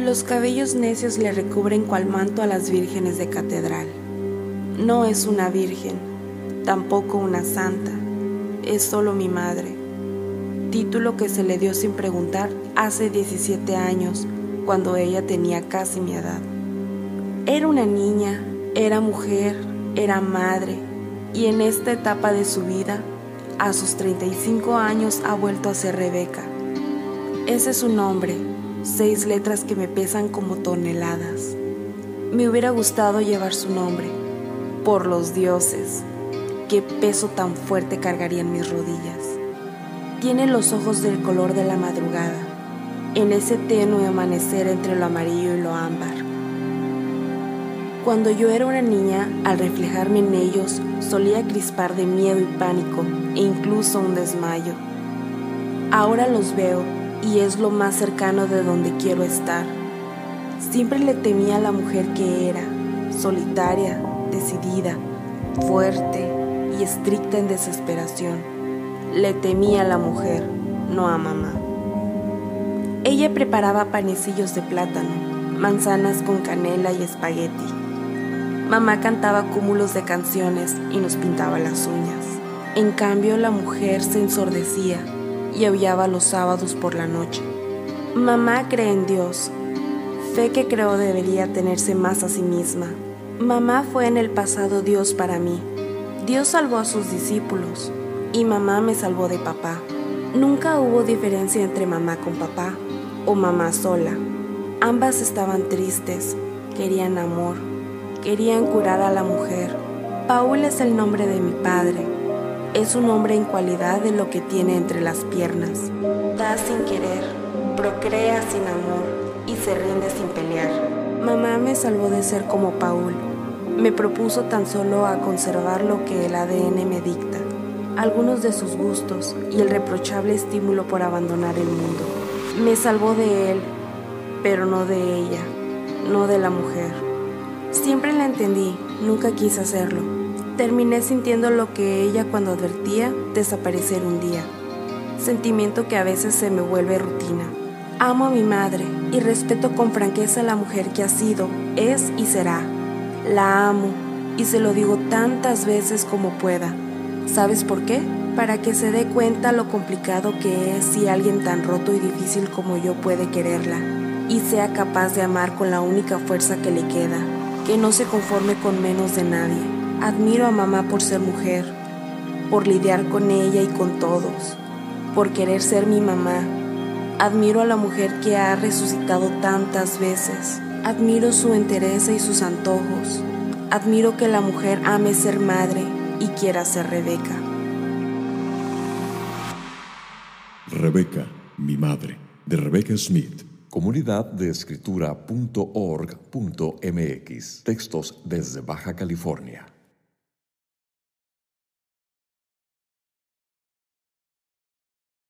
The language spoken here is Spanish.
Los cabellos necios le recubren cual manto a las vírgenes de catedral. No es una virgen, tampoco una santa, es solo mi madre. Título que se le dio sin preguntar hace 17 años, cuando ella tenía casi mi edad. Era una niña, era mujer, era madre, y en esta etapa de su vida, a sus 35 años ha vuelto a ser Rebeca. Ese es su nombre, seis letras que me pesan como toneladas. Me hubiera gustado llevar su nombre, por los dioses. Qué peso tan fuerte cargaría en mis rodillas. Tiene los ojos del color de la madrugada, en ese tenue amanecer entre lo amarillo y lo ámbar. Cuando yo era una niña, al reflejarme en ellos, solía crispar de miedo y pánico e incluso un desmayo. Ahora los veo y es lo más cercano de donde quiero estar. Siempre le temía a la mujer que era, solitaria, decidida, fuerte y estricta en desesperación. Le temía a la mujer, no a mamá. Ella preparaba panecillos de plátano, manzanas con canela y espagueti. Mamá cantaba cúmulos de canciones y nos pintaba las uñas. En cambio, la mujer se ensordecía y aullaba los sábados por la noche. Mamá cree en Dios, fe que creo debería tenerse más a sí misma. Mamá fue en el pasado Dios para mí. Dios salvó a sus discípulos y mamá me salvó de papá. Nunca hubo diferencia entre mamá con papá o mamá sola. Ambas estaban tristes, querían amor, querían curar a la mujer. Paul es el nombre de mi padre es un hombre en cualidad de lo que tiene entre las piernas. Da sin querer, procrea sin amor y se rinde sin pelear. Mamá me salvó de ser como Paul. Me propuso tan solo a conservar lo que el ADN me dicta, algunos de sus gustos y el reprochable estímulo por abandonar el mundo. Me salvó de él, pero no de ella, no de la mujer. Siempre la entendí, nunca quise hacerlo Terminé sintiendo lo que ella cuando advertía desaparecer un día, sentimiento que a veces se me vuelve rutina. Amo a mi madre y respeto con franqueza a la mujer que ha sido, es y será. La amo y se lo digo tantas veces como pueda. ¿Sabes por qué? Para que se dé cuenta lo complicado que es si alguien tan roto y difícil como yo puede quererla y sea capaz de amar con la única fuerza que le queda, que no se conforme con menos de nadie. Admiro a mamá por ser mujer, por lidiar con ella y con todos, por querer ser mi mamá. Admiro a la mujer que ha resucitado tantas veces. Admiro su entereza y sus antojos. Admiro que la mujer ame ser madre y quiera ser Rebeca. Rebeca, mi madre, de Rebeca Smith. Comunidad de escritura.org.mx. Textos desde Baja California.